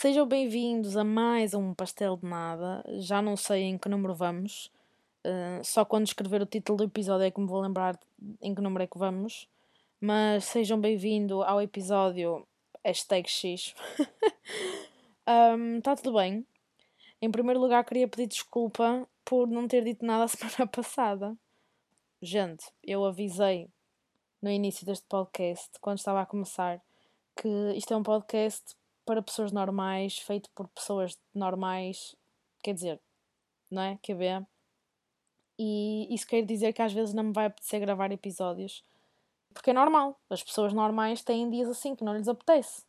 Sejam bem-vindos a mais um Pastel de Nada. Já não sei em que número vamos. Uh, só quando escrever o título do episódio é que me vou lembrar em que número é que vamos. Mas sejam bem-vindos ao episódio hashtag X. Um, tudo bem. Em primeiro lugar, queria pedir desculpa por não ter dito nada a semana passada. Gente, eu avisei no início deste podcast, quando estava a começar, que isto é um podcast para pessoas normais, feito por pessoas normais, quer dizer, não é? Quer ver? E isso quer dizer que às vezes não me vai apetecer gravar episódios, porque é normal, as pessoas normais têm dias assim que não lhes apetece.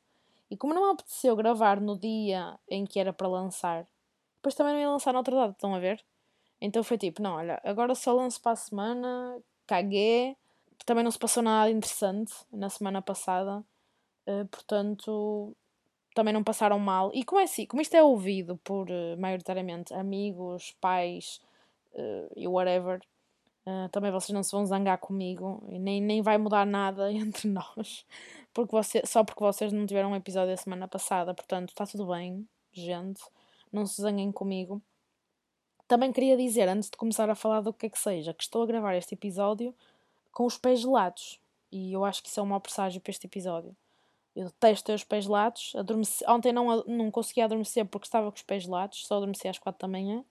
E como não me apeteceu gravar no dia em que era para lançar, depois também não ia lançar outra data, estão a ver? Então foi tipo, não, olha, agora só lanço para a semana, caguei, também não se passou nada interessante na semana passada, uh, portanto também não passaram mal. E como é assim, como isto é ouvido por uh, maioritariamente amigos, pais uh, e whatever, também vocês não se vão zangar comigo e nem, nem vai mudar nada entre nós, porque você, só porque vocês não tiveram um episódio da semana passada, portanto está tudo bem, gente, não se zanguem comigo. Também queria dizer, antes de começar a falar do que é que seja, que estou a gravar este episódio com os pés gelados. E eu acho que isso é um mau presságio para este episódio. Eu detesto ter os pés gelados. Adormeci... Ontem não, não consegui adormecer porque estava com os pés gelados, só adormeci às 4 da manhã.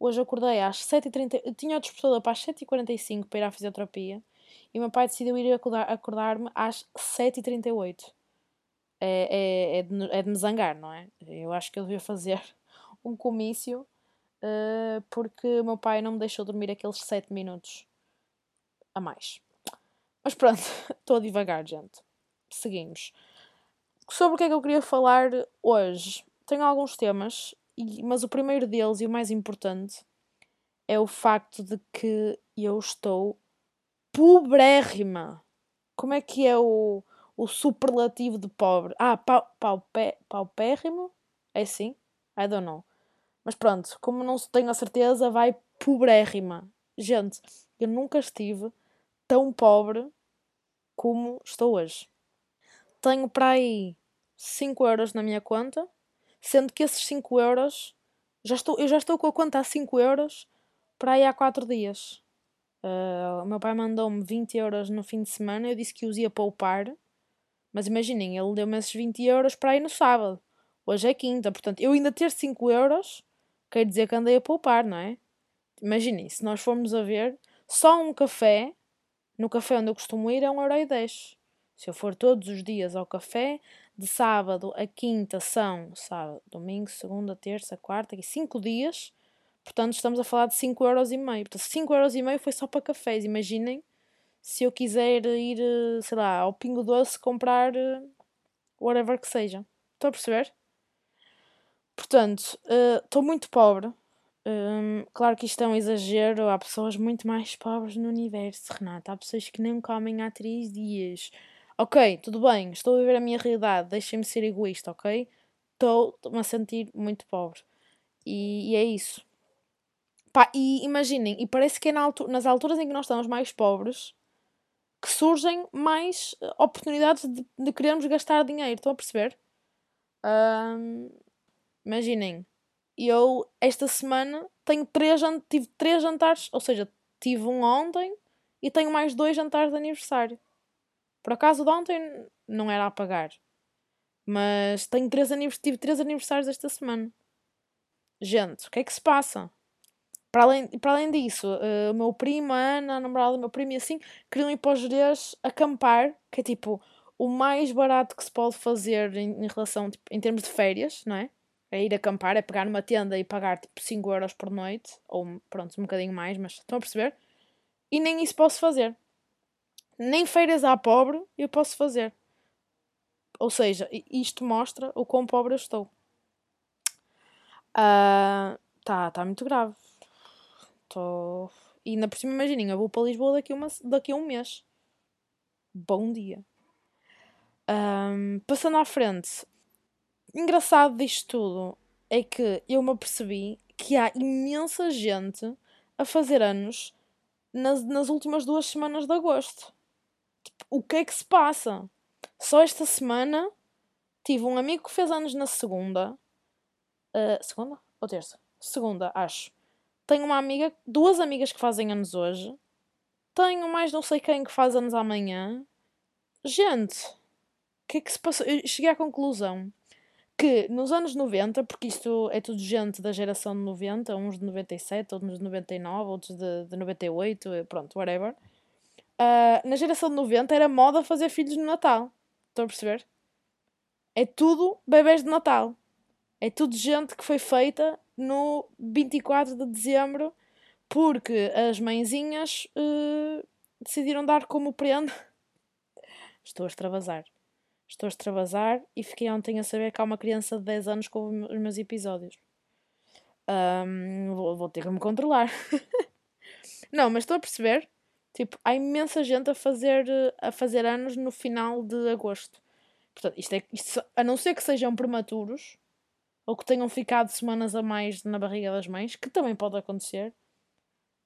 Hoje acordei às 7h30. Eu tinha o despertador para as 7h45 para ir à fisioterapia e meu pai decidiu ir acordar-me às 7h38. É, é, é, de, é de me zangar, não é? Eu acho que eu devia fazer um comício uh, porque meu pai não me deixou dormir aqueles 7 minutos a mais. Mas pronto, estou a divagar, gente. Seguimos. Sobre o que é que eu queria falar hoje? Tenho alguns temas, mas o primeiro deles e o mais importante é o facto de que eu estou pobrérrima. Como é que é o, o superlativo de pobre? Ah, pau, paupé, paupérrimo? É assim? I don't know. Mas pronto, como não tenho a certeza, vai pobrérrima. Gente, eu nunca estive tão pobre como estou hoje. Tenho para aí 5 euros na minha conta, sendo que esses 5 euros já estou, eu já estou com a conta a 5 euros para aí há 4 dias. Uh, o meu pai mandou-me 20 euros no fim de semana, eu disse que os ia poupar, mas imaginem, ele deu-me esses 20 euros para ir no sábado. Hoje é quinta, portanto, eu ainda ter 5 euros quer dizer que andei a poupar, não é? Imaginem, se nós formos a ver, só um café no café onde eu costumo ir é 1,10€. Se eu for todos os dias ao café, de sábado a quinta são sábado, domingo, segunda, terça, quarta, e 5 dias. Portanto, estamos a falar de 5,5€. Portanto, 5,5€ foi só para cafés. Imaginem se eu quiser ir, sei lá, ao Pingo Doce comprar eh, whatever que seja. Estão a perceber? Portanto, eh, estou uh, muito pobre. Hum, claro que isto é um exagero, há pessoas muito mais pobres no universo, Renata. Há pessoas que nem comem há três dias. Ok, tudo bem, estou a viver a minha realidade, deixem-me ser egoísta, ok? Estou-me a sentir muito pobre. E, e, é isso. Pá, e imaginem, e parece que é na nas alturas em que nós estamos mais pobres que surgem mais eh, oportunidades de, de querermos gastar dinheiro. Estão a perceber? Um, imaginem, eu esta semana tenho três, tive três jantares, ou seja, tive um ontem e tenho mais dois jantares de aniversário. Por acaso de ontem não era a pagar. Mas tenho três tive três aniversários esta semana. Gente, o que é que se passa? Para além, para além disso, uh, o meu primo, a Ana, a namorada do meu primo e assim, queriam ir para os Jerez acampar, que é tipo o mais barato que se pode fazer em, em relação, tipo, em termos de férias, não é? é ir acampar, é pegar numa tenda e pagar tipo 5 euros por noite, ou pronto, um bocadinho mais, mas estão a perceber? E nem isso posso fazer. Nem feiras à pobre eu posso fazer. Ou seja, isto mostra o quão pobre eu estou. Uh, tá, tá muito grave. Tô... E ainda por cima, imaginem, eu vou para Lisboa daqui, uma, daqui a um mês. Bom dia. Um, passando à frente, engraçado disto tudo é que eu me apercebi que há imensa gente a fazer anos nas, nas últimas duas semanas de agosto. Tipo, o que é que se passa? Só esta semana tive um amigo que fez anos na segunda. Uh, segunda? Ou terça? Segunda, acho. Tenho uma amiga, duas amigas que fazem anos hoje. Tenho mais não sei quem que faz anos amanhã. Gente, o que é que se passou? Eu cheguei à conclusão que nos anos 90, porque isto é tudo gente da geração de 90, uns de 97, outros de 99, outros de, de 98, pronto, whatever. Uh, na geração de 90 era moda fazer filhos no Natal. Estão a perceber? É tudo bebês de Natal. É tudo gente que foi feita no 24 de dezembro porque as mãezinhas uh, decidiram dar como prenda. Estou a extravasar. Estou a extravasar e fiquei ontem a saber que há uma criança de 10 anos com os meus episódios. Um, vou, vou ter que me controlar. Não, mas estou a perceber. Tipo, há imensa gente a fazer, a fazer anos no final de agosto. Portanto, isto é, isto, a não ser que sejam prematuros ou que tenham ficado semanas a mais na barriga das mães, que também pode acontecer.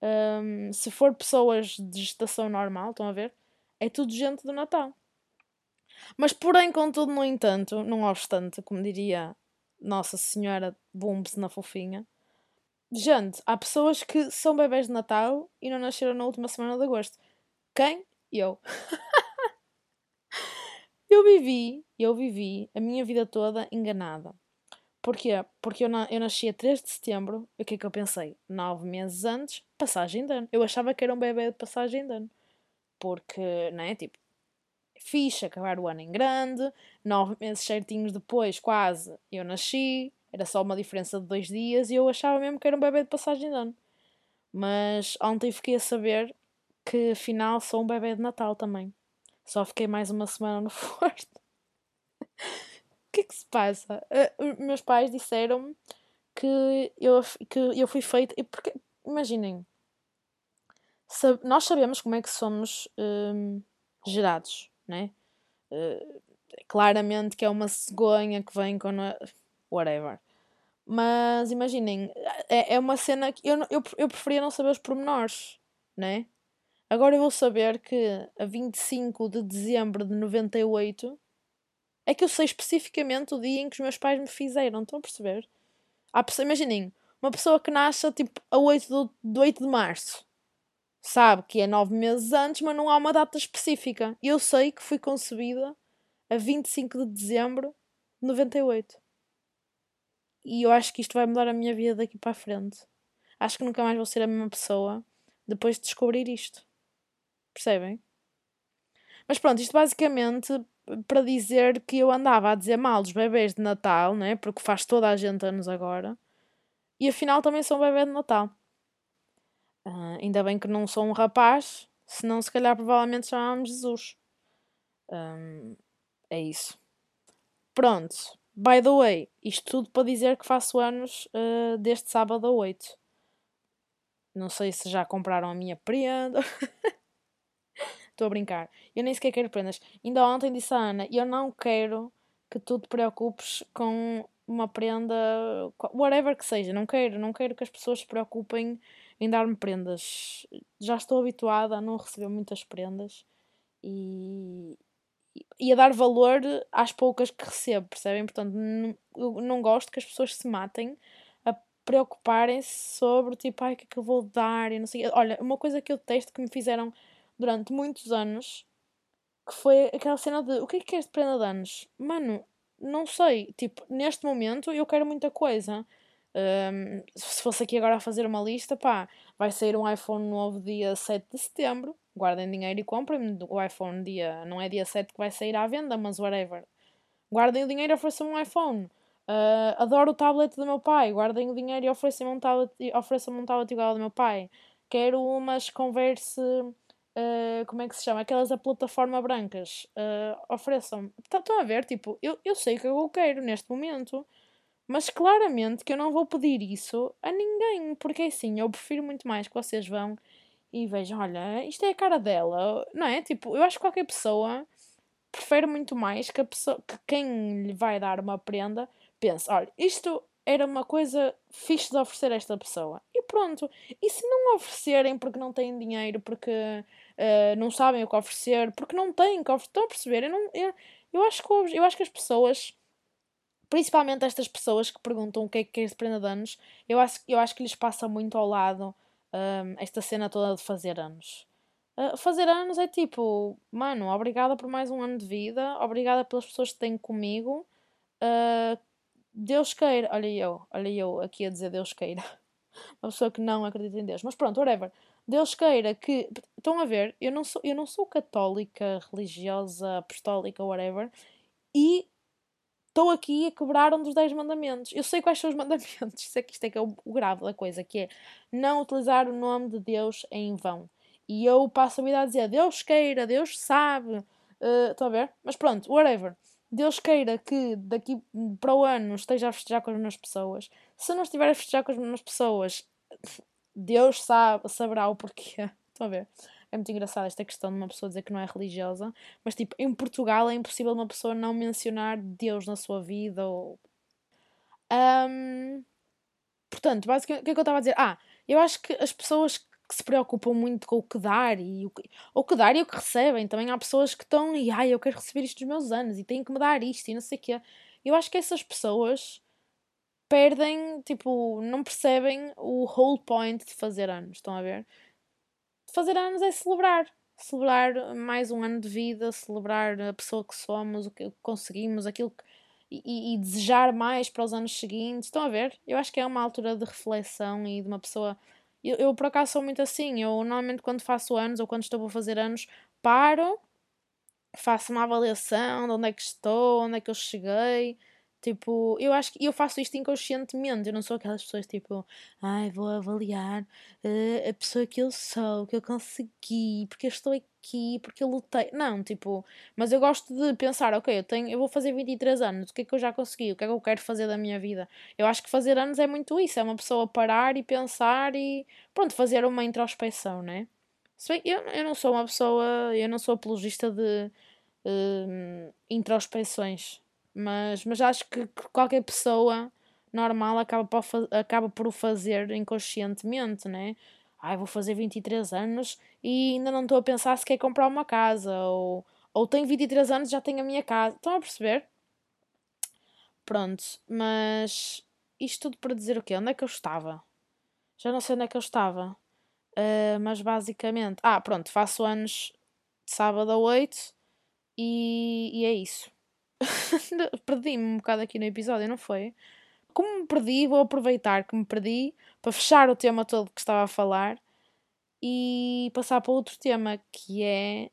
Um, se for pessoas de gestação normal, estão a ver? É tudo gente do Natal. Mas, porém, contudo, no entanto, não obstante, como diria Nossa Senhora Booms na fofinha, gente, há pessoas que são bebés de Natal e não nasceram na última semana de agosto. Quem? Eu. eu vivi, eu vivi a minha vida toda enganada. Porquê? Porque eu, na, eu nasci a 3 de setembro. E o que é que eu pensei? Nove meses antes, passagem de ano. Eu achava que era um bebê de passagem de ano. Porque, não é? Tipo, fixe acabar o ano em grande. Nove meses certinhos depois, quase, eu nasci. Era só uma diferença de dois dias. E eu achava mesmo que era um bebê de passagem de ano. Mas ontem fiquei a saber que afinal sou um bebê de Natal também. Só fiquei mais uma semana no Forte que é que se passa? Uh, meus pais disseram que eu, que eu fui feita. Porque, imaginem, sab, nós sabemos como é que somos um, gerados, né? Uh, claramente que é uma cegonha que vem. A, whatever. Mas imaginem, é, é uma cena que eu, eu, eu preferia não saber os pormenores, né? Agora eu vou saber que a 25 de dezembro de 98 é que eu sei especificamente o dia em que os meus pais me fizeram. Estão a perceber? Há pessoa, imaginem, uma pessoa que nasce tipo a 8 do, de 8 de março sabe que é 9 meses antes, mas não há uma data específica. Eu sei que fui concebida a 25 de dezembro de 98. E eu acho que isto vai mudar a minha vida daqui para a frente. Acho que nunca mais vou ser a mesma pessoa depois de descobrir isto. Percebem? Mas pronto, isto basicamente para dizer que eu andava a dizer mal dos bebês de Natal, né? Porque faz toda a gente anos agora. E afinal também sou um bebê de Natal. Uh, ainda bem que não sou um rapaz, senão se calhar provavelmente chamávamos Jesus. Um, é isso. Pronto. By the way, isto tudo para dizer que faço anos uh, deste sábado a 8. Não sei se já compraram a minha prenda. Estou a brincar. Eu nem sequer quero prendas. Ainda ontem disse a Ana: eu não quero que tu te preocupes com uma prenda, whatever que seja. Não quero, não quero que as pessoas se preocupem em dar-me prendas. Já estou habituada a não receber muitas prendas e, e a dar valor às poucas que recebo, percebem? Portanto, não, eu não gosto que as pessoas se matem a preocuparem-se sobre tipo, ai, o que é que eu vou dar e não sei. Olha, uma coisa que eu detesto que me fizeram durante muitos anos que foi aquela cena de o que é que és de prenda de anos? Mano, não sei. Tipo, neste momento eu quero muita coisa. Um, se fosse aqui agora a fazer uma lista, pá, vai sair um iPhone novo dia 7 de setembro. Guardem dinheiro e comprem o iPhone dia. Não é dia 7 que vai sair à venda, mas whatever. Guardem o dinheiro e ofereçam um iPhone. Uh, adoro o tablet do meu pai. Guardem o dinheiro e ofereçam um tablet, ofereçam um tablet igual ao do meu pai. Quero umas converse Uh, como é que se chama? Aquelas da plataforma brancas uh, ofereçam. Tá, estão a ver? Tipo, eu, eu sei o que eu quero neste momento, mas claramente que eu não vou pedir isso a ninguém, porque é assim, eu prefiro muito mais que vocês vão e vejam, olha, isto é a cara dela, não é? Tipo, eu acho que qualquer pessoa prefere muito mais que, a pessoa, que quem lhe vai dar uma prenda pense, olha, isto era uma coisa fixe de oferecer a esta pessoa. E pronto. E se não oferecerem porque não têm dinheiro, porque uh, não sabem o que oferecer, porque não têm que oferecer. Estão a perceber? Eu, não, eu, eu, acho que, eu acho que as pessoas principalmente estas pessoas que perguntam o que é que é prenda de anos, eu acho, eu acho que lhes passa muito ao lado um, esta cena toda de fazer anos. Uh, fazer anos é tipo, mano, obrigada por mais um ano de vida, obrigada pelas pessoas que têm comigo. Uh, Deus queira, olha eu, olha eu aqui a dizer Deus queira. Uma pessoa que não acredita em Deus. Mas pronto, whatever. Deus queira que. Estão a ver? Eu não sou, eu não sou católica, religiosa, apostólica, whatever. E estou aqui a quebrar um dos 10 mandamentos. Eu sei quais são os mandamentos. Sei que isto é que é o, grave da coisa, que é não utilizar o nome de Deus em vão. E eu passo a vida a dizer Deus queira, Deus sabe. Uh, estão a ver? Mas pronto, whatever. Deus queira que daqui para o ano esteja a festejar com as mesmas pessoas. Se não estiver a festejar com as mesmas pessoas, Deus sabe, saberá o porquê. Estão a ver? É muito engraçado esta questão de uma pessoa dizer que não é religiosa, mas tipo, em Portugal é impossível uma pessoa não mencionar Deus na sua vida ou. Um, portanto, basicamente, o que é que eu estava a dizer? Ah, eu acho que as pessoas que se preocupam muito com o que dar e o que, que dar e o que recebem. Também há pessoas que estão e ai, eu quero receber isto dos meus anos e tenho que me dar isto e não sei o quê. Eu acho que essas pessoas perdem, tipo, não percebem o whole point de fazer anos, estão a ver? Fazer anos é celebrar. Celebrar mais um ano de vida, celebrar a pessoa que somos, o que conseguimos, aquilo que. E, e, desejar mais para os anos seguintes. Estão a ver? Eu acho que é uma altura de reflexão e de uma pessoa. Eu, eu por acaso sou muito assim. Eu normalmente quando faço anos ou quando estou a fazer anos, paro, faço uma avaliação de onde é que estou, onde é que eu cheguei Tipo, eu acho que eu faço isto inconscientemente. Eu não sou aquelas pessoas tipo, ai, vou avaliar uh, a pessoa que eu sou, que eu consegui, porque eu estou aqui, porque eu lutei. Não, tipo, mas eu gosto de pensar, ok, eu tenho, eu vou fazer 23 anos, o que é que eu já consegui? O que é que eu quero fazer da minha vida? Eu acho que fazer anos é muito isso, é uma pessoa parar e pensar e pronto, fazer uma introspeção, né? Se bem, eu, eu não sou uma pessoa, eu não sou apologista de uh, introspeções mas, mas acho que, que qualquer pessoa normal acaba por, acaba por o fazer inconscientemente, né? Ai, vou fazer 23 anos e ainda não estou a pensar se quer comprar uma casa, ou, ou tenho 23 anos e já tenho a minha casa. Estão a perceber? Pronto, mas isto tudo para dizer o quê? Onde é que eu estava? Já não sei onde é que eu estava. Uh, mas basicamente. Ah, pronto, faço anos de sábado a 8 e, e é isso. Perdi-me um bocado aqui no episódio, não foi? Como me perdi, vou aproveitar que me perdi para fechar o tema todo que estava a falar e passar para outro tema que é.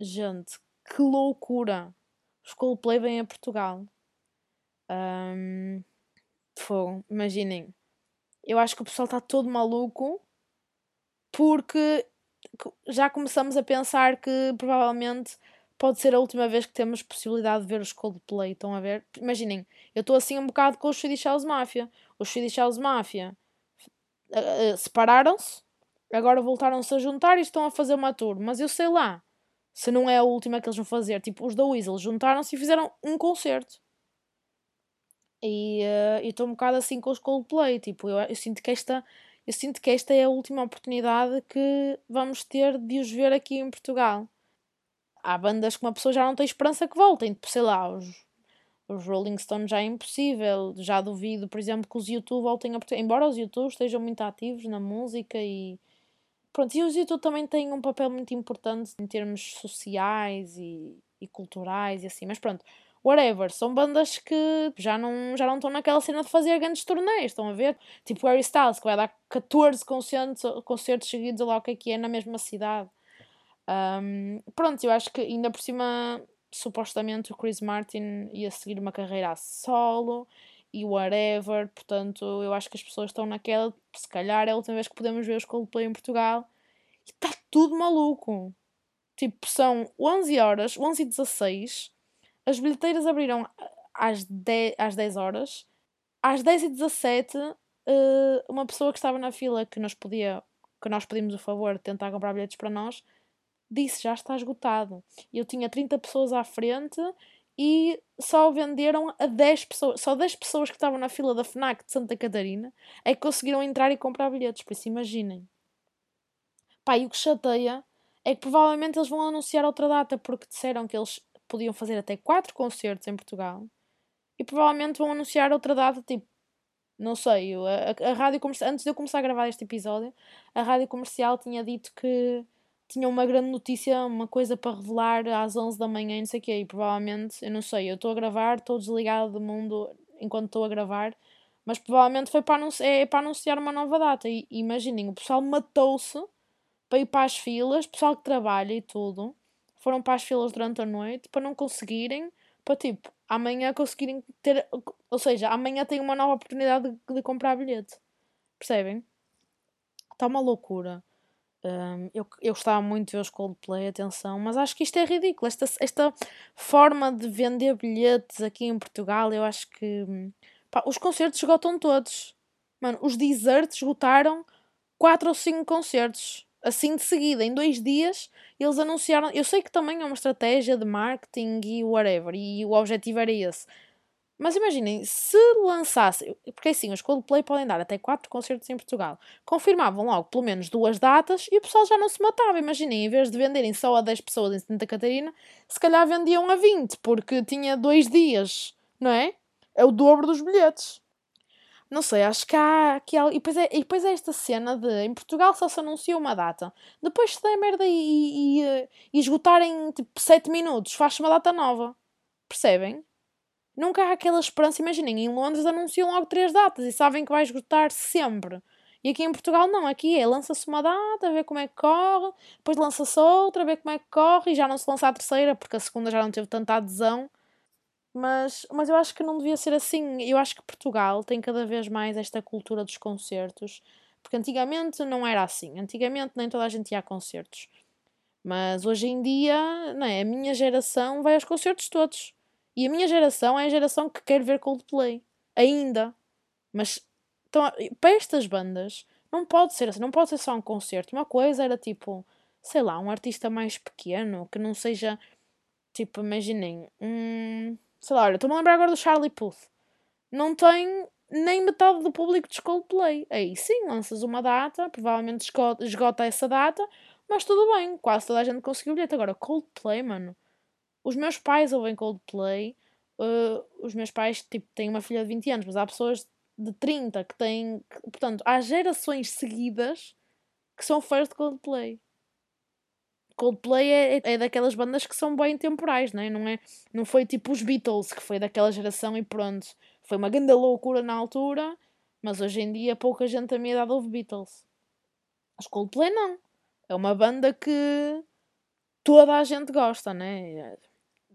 Gente, que loucura! Os Coldplay vêm a Portugal. Um, fogo, imaginem. Eu acho que o pessoal está todo maluco porque já começamos a pensar que provavelmente pode ser a última vez que temos possibilidade de ver os Coldplay. Estão a ver? Imaginem, eu estou assim um bocado com os Swedish House Mafia. Os Swedish House Mafia uh, uh, separaram-se, agora voltaram-se a juntar e estão a fazer uma tour. Mas eu sei lá se não é a última que eles vão fazer. Tipo, os da Weasel juntaram-se e fizeram um concerto. E uh, estou um bocado assim com os Coldplay. Tipo, eu, eu sinto que esta. Eu sinto que esta é a última oportunidade que vamos ter de os ver aqui em Portugal há bandas que uma pessoa já não tem esperança que voltem, sei lá, os, os Rolling Stones já é impossível, já duvido, por exemplo, que os YouTube voltem a embora os YouTube estejam muito ativos na música e pronto, e os YouTube também têm um papel muito importante em termos sociais e, e culturais e assim, mas pronto, whatever, são bandas que já não, já não estão naquela cena de fazer grandes turnês, estão a ver? Tipo Harry Styles, que vai dar 14 concertos, concertos seguidos, lá o que é que é, na mesma cidade. Um, pronto, eu acho que ainda por cima, supostamente o Chris Martin ia seguir uma carreira a solo e whatever, portanto eu acho que as pessoas estão naquela, se calhar é a última vez que podemos ver os Coldplay em Portugal e está tudo maluco. Tipo, são 11 horas, 11 e 16, as bilheteiras abriram às 10, às 10 horas, às 10 e 17 eh, uma pessoa que estava na fila que nos podia que nós pedimos o favor de tentar comprar bilhetes para nós disse já está esgotado. Eu tinha 30 pessoas à frente e só venderam a 10 pessoas. Só 10 pessoas que estavam na fila da FNAC de Santa Catarina é que conseguiram entrar e comprar bilhetes. Por isso, imaginem. Pá, e o que chateia é que provavelmente eles vão anunciar outra data porque disseram que eles podiam fazer até 4 concertos em Portugal e provavelmente vão anunciar outra data, tipo, não sei, a, a, a rádio comercial, antes de eu começar a gravar este episódio, a rádio comercial tinha dito que tinha uma grande notícia, uma coisa para revelar às 11 da manhã, não sei o quê, e provavelmente, eu não sei, eu estou a gravar, estou desligado do mundo enquanto estou a gravar, mas provavelmente foi para anunciar, é para anunciar uma nova data. E imaginem, o pessoal matou-se para ir para as filas, pessoal que trabalha e tudo, foram para as filas durante a noite para não conseguirem, para tipo, amanhã conseguirem ter, ou seja, amanhã tem uma nova oportunidade de, de comprar bilhete. Percebem? Está uma loucura. Eu, eu gostava muito de ver os Coldplay, atenção, mas acho que isto é ridículo. Esta, esta forma de vender bilhetes aqui em Portugal, eu acho que pá, os concertos esgotam todos. Mano, os deserts esgotaram 4 ou 5 concertos assim de seguida, em dois dias, eles anunciaram. Eu sei que também é uma estratégia de marketing e whatever, e o objetivo era esse. Mas imaginem, se lançasse, porque assim, os Coldplay podem dar até 4 concertos em Portugal, confirmavam logo pelo menos duas datas e o pessoal já não se matava. Imaginem, em vez de venderem só a 10 pessoas em Santa Catarina, se calhar vendiam a 20, porque tinha dois dias, não é? É o dobro dos bilhetes. Não sei, acho que há aqui E depois, é, e depois é esta cena de em Portugal só se anuncia uma data. Depois se der merda e, e, e, e esgotarem tipo 7 minutos, faz-se uma data nova. Percebem? Nunca há aquela esperança. Imaginem, em Londres anunciam logo 3 datas e sabem que vai esgotar sempre. E aqui em Portugal não, aqui é lança-se uma data, ver como é que corre, depois lança-se outra, ver como é que corre e já não se lança a terceira porque a segunda já não teve tanta adesão. Mas, mas eu acho que não devia ser assim. Eu acho que Portugal tem cada vez mais esta cultura dos concertos. Porque antigamente não era assim. Antigamente nem toda a gente ia a concertos. Mas hoje em dia, não é? a minha geração vai aos concertos todos. E a minha geração é a geração que quer ver Coldplay. Ainda. Mas então, para estas bandas, não pode ser assim. Não pode ser só um concerto. Uma coisa era tipo, sei lá, um artista mais pequeno que não seja. Tipo, imaginem. Um sei lá, olha, estou-me a lembrar agora do Charlie Puth. Não tem nem metade do público de Coldplay. Aí sim, lanças uma data, provavelmente esgota, essa data, mas tudo bem, quase toda a gente conseguiu bilhete. Agora, Coldplay, mano. Os meus pais ouvem Coldplay. Uh, os meus pais, tipo, têm uma filha de 20 anos, mas há pessoas de 30 que têm. Que, portanto, há gerações seguidas que são fãs de Coldplay. Coldplay é, é daquelas bandas que são bem temporais, não é? Não, é, não foi tipo os Beatles, que foi daquela geração e pronto. Foi uma grande loucura na altura, mas hoje em dia pouca gente a minha idade ouve Beatles. Os Coldplay não. É uma banda que toda a gente gosta, né?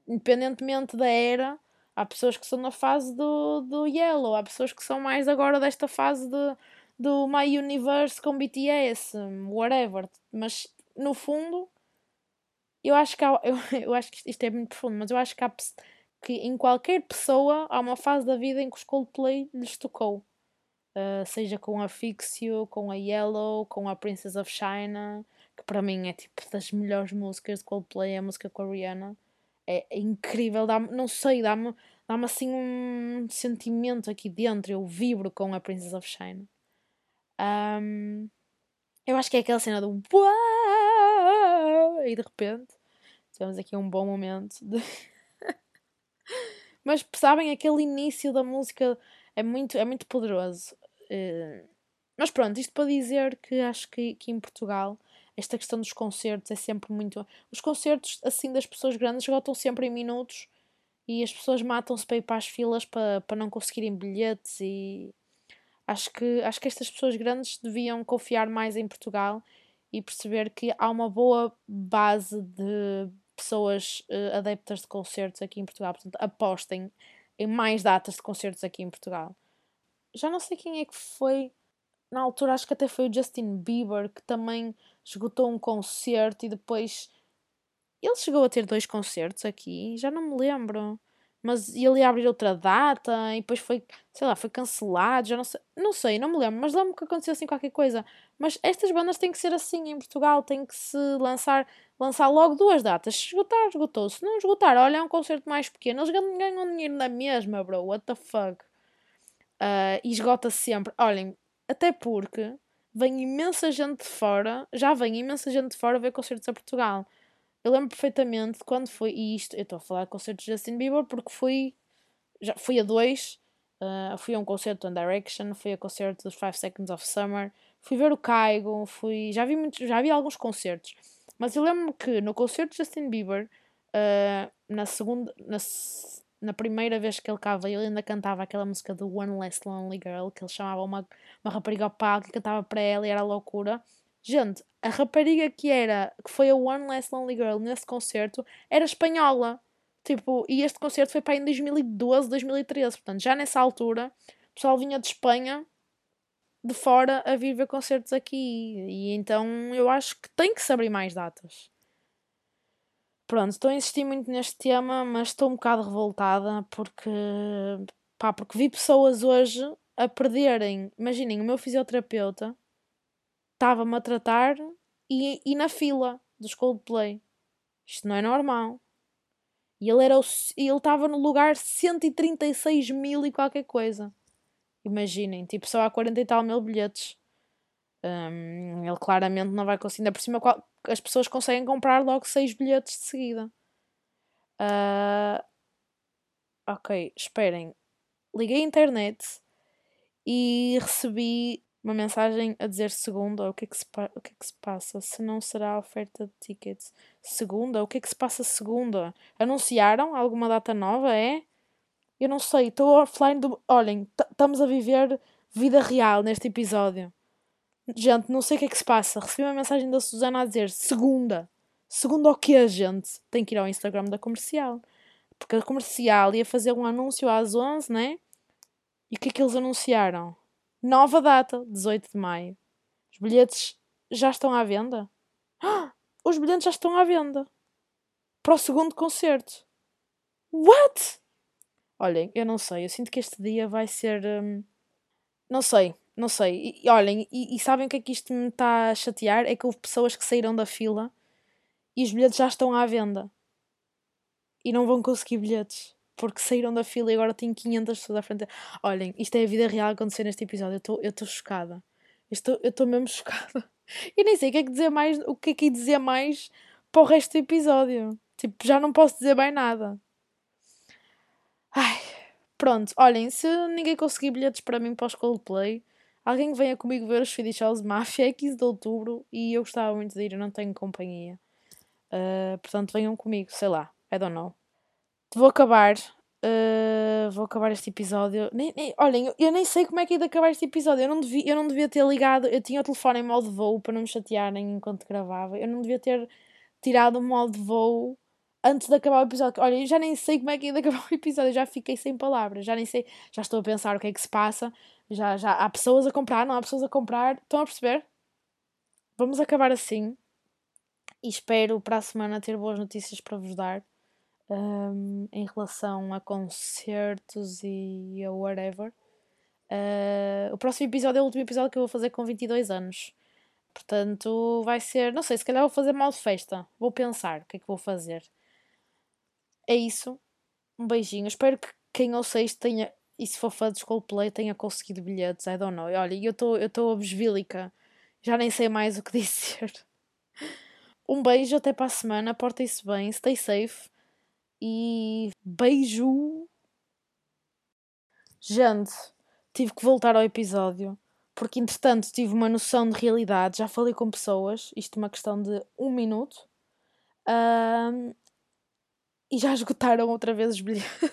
Independentemente da era, há pessoas que são na fase do, do Yellow, há pessoas que são mais agora desta fase de, do My Universe com BTS, whatever. Mas no fundo eu acho que há, eu, eu acho que isto é muito profundo, mas eu acho que, há, que em qualquer pessoa há uma fase da vida em que os Coldplay lhes tocou. Uh, seja com a Fixio, com a Yellow, com a Princess of China, que para mim é tipo das melhores músicas de Coldplay, é a música coreana. É, é incrível, dá não sei, dá-me dá assim um sentimento aqui dentro. Eu vibro com a Princess of China. Um, eu acho que é aquela cena do e de repente tivemos aqui um bom momento de... mas sabem aquele início da música é muito é muito poderoso uh... mas pronto isto para dizer que acho que, que em Portugal esta questão dos concertos é sempre muito os concertos assim das pessoas grandes esgotam sempre em minutos e as pessoas matam-se para ir para as filas para, para não conseguirem bilhetes e acho que acho que estas pessoas grandes deviam confiar mais em Portugal e perceber que há uma boa base de pessoas uh, adeptas de concertos aqui em Portugal. Portanto, apostem em mais datas de concertos aqui em Portugal. Já não sei quem é que foi. Na altura, acho que até foi o Justin Bieber que também esgotou um concerto e depois. Ele chegou a ter dois concertos aqui, já não me lembro mas ele ia abrir outra data e depois foi, sei lá, foi cancelado, já não sei, não sei, não me lembro, mas lembro que aconteceu assim qualquer coisa. Mas estas bandas têm que ser assim em Portugal, tem que se lançar, lançar logo duas datas. Se esgotar, esgotou. Se não esgotar, olha, é um concerto mais pequeno, eles ganham dinheiro na mesma, bro, what the fuck. Uh, e esgota -se sempre. Olhem, até porque vem imensa gente de fora, já vem imensa gente de fora ver concertos a Portugal. Eu lembro perfeitamente quando foi, e isto, eu estou a falar de concertos de Justin Bieber porque fui já fui a dois. Uh, fui a um concerto One Direction, fui a concerto dos 5 Seconds of Summer, fui ver o Caigo, fui, já vi muitos, já vi alguns concertos. Mas eu lembro-me que no concerto de Justin Bieber, uh, na segunda, na, na primeira vez que ele veio, ele ainda cantava aquela música do One Less Lonely Girl, que ele chamava uma, uma rapariga ao palco e cantava para ela e era loucura. Gente, a rapariga que era, que foi a One Less Lonely Girl nesse concerto, era espanhola. Tipo, e este concerto foi para em 2012, 2013. Portanto, já nessa altura, o pessoal vinha de Espanha, de fora, a vir ver concertos aqui. E então eu acho que tem que se abrir mais datas. Pronto, estou a insistir muito neste tema, mas estou um bocado revoltada porque, pá, porque vi pessoas hoje a perderem. Imaginem, o meu fisioterapeuta estava-me a tratar e, e na fila dos Coldplay. Isto não é normal. E ele era ele estava no lugar 136 mil e qualquer coisa. Imaginem, tipo, só há 40 e tal mil bilhetes. Um, ele claramente não vai conseguir. Ainda por cima, as pessoas conseguem comprar logo 6 bilhetes de seguida. Uh, ok, esperem. Liguei a internet e recebi uma mensagem a dizer segunda, o que é que se, o que é que se passa? Se não será a oferta de tickets. Segunda? O que é que se passa segunda? Anunciaram alguma data nova, é? Eu não sei, estou offline do... Olhem, estamos a viver vida real neste episódio. Gente, não sei o que é que se passa. Recebi uma mensagem da Susana a dizer segunda. Segunda o quê, gente? Tem que ir ao Instagram da comercial. Porque a comercial ia fazer um anúncio às 11, né? E o que é que eles anunciaram? Nova data, 18 de maio. Os bilhetes já estão à venda? os bilhetes já estão à venda. Para o segundo concerto. What? Olhem, eu não sei. Eu sinto que este dia vai ser. Hum, não sei, não sei. E, olhem, e, e, sabem o que é que isto me está a chatear? É que houve pessoas que saíram da fila e os bilhetes já estão à venda. E não vão conseguir bilhetes porque saíram da fila e agora tem 500 pessoas à frente. Olhem, isto é a vida real acontecer neste episódio. Eu estou chocada. Eu estou mesmo chocada. E nem sei o que é que dizer mais, o que é que dizer mais para o resto do episódio. Tipo, já não posso dizer mais nada. Ai, pronto. Olhem, se ninguém conseguir bilhetes para mim para os Coldplay, alguém venha comigo ver os Swedish House Mafia é 15 de outubro e eu gostava muito de ir, eu não tenho companhia. Uh, portanto, venham comigo, sei lá. I don't know. Vou acabar. Uh, vou acabar este episódio. Nem, nem, olhem, eu, nem sei como é que é de acabar este episódio. Eu não, devia, eu não devia ter ligado. Eu tinha o telefone em modo voo para não me chatearem enquanto gravava. Eu não devia ter tirado o modo voo antes de acabar o episódio. Olha, eu já nem sei como é que de acabar o episódio. Eu já fiquei sem palavras. Já nem sei. Já estou a pensar o que é que se passa. Já, já há pessoas a comprar, não há pessoas a comprar. Estão a perceber? Vamos acabar assim. E espero para a semana ter boas notícias para vos dar um, em relação a concertos e a whatever. Uh, o próximo episódio é o último episódio que eu vou fazer com 22 anos. Portanto, vai ser. Não sei, se calhar vou fazer mal de festa. Vou pensar o que é que vou fazer. É isso. Um beijinho. Espero que quem ouça isto tenha. E se for fã de Coldplay, tenha conseguido bilhetes. I don't know. Olha, eu estou obsvílica. Já nem sei mais o que dizer. Um beijo, até para a semana. Portem-se bem. Stay safe. E beijo. Gente, tive que voltar ao episódio porque entretanto tive uma noção de realidade, já falei com pessoas, isto é uma questão de um minuto, um, e já esgotaram outra vez os bilhetes.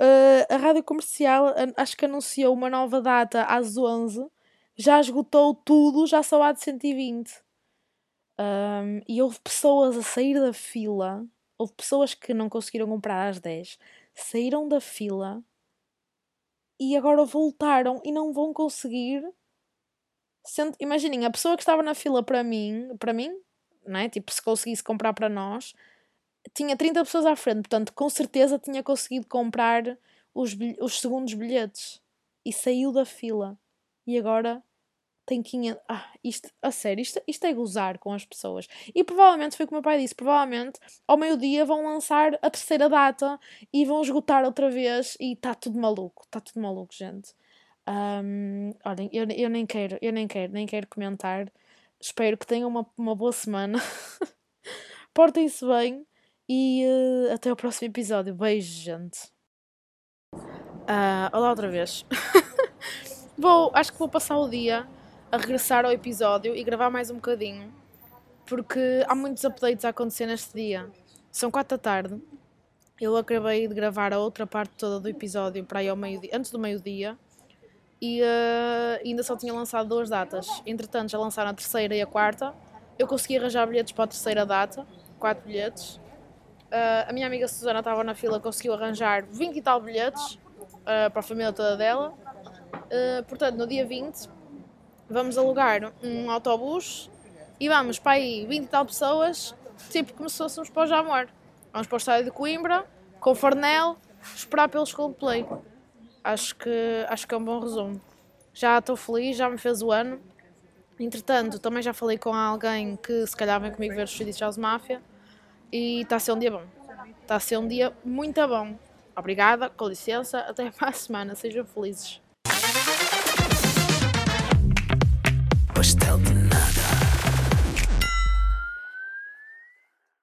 uh, a rádio comercial acho que anunciou uma nova data às 11, já esgotou tudo, já só há de 120. Um, e houve pessoas a sair da fila Houve pessoas que não conseguiram comprar às 10, saíram da fila e agora voltaram e não vão conseguir. Sendo, imaginem, a pessoa que estava na fila para mim, para mim, né? tipo, se conseguisse comprar para nós, tinha 30 pessoas à frente, portanto, com certeza tinha conseguido comprar os, os segundos bilhetes e saiu da fila. E agora tem 500. Ah, isto, a sério, isto, isto é gozar com as pessoas. E provavelmente foi como o meu pai disse: provavelmente ao meio-dia vão lançar a terceira data e vão esgotar outra vez e está tudo maluco. Está tudo maluco, gente. Um, olhem, eu, eu nem quero, eu nem quero, nem quero comentar. Espero que tenham uma, uma boa semana. Portem-se bem e uh, até o próximo episódio. Beijo, gente. Uh, olá outra vez. vou, acho que vou passar o dia a regressar ao episódio e gravar mais um bocadinho, porque há muitos updates a acontecer neste dia. São quatro da tarde. Eu acabei de gravar a outra parte toda do episódio para aí ao meio antes do meio-dia e uh, ainda só tinha lançado duas datas. Entretanto, já lançaram a terceira e a quarta. Eu consegui arranjar bilhetes para a terceira data, quatro bilhetes. Uh, a minha amiga Susana estava na fila, conseguiu arranjar 20 e tal bilhetes uh, para a família toda dela. Uh, portanto, no dia 20, vamos alugar um autobus e vamos para aí 20 e tal pessoas, tipo como se fôssemos para o Jamor. Vamos para o estádio de Coimbra, com Fornel, esperar pelos Coldplay. Acho que, acho que é um bom resumo. Já estou feliz, já me fez o ano. Entretanto, também já falei com alguém que se calhar vem comigo ver os Swedish House Mafia e está a ser um dia bom. Está a ser um dia muito bom. Obrigada, com licença, até para a semana, sejam felizes.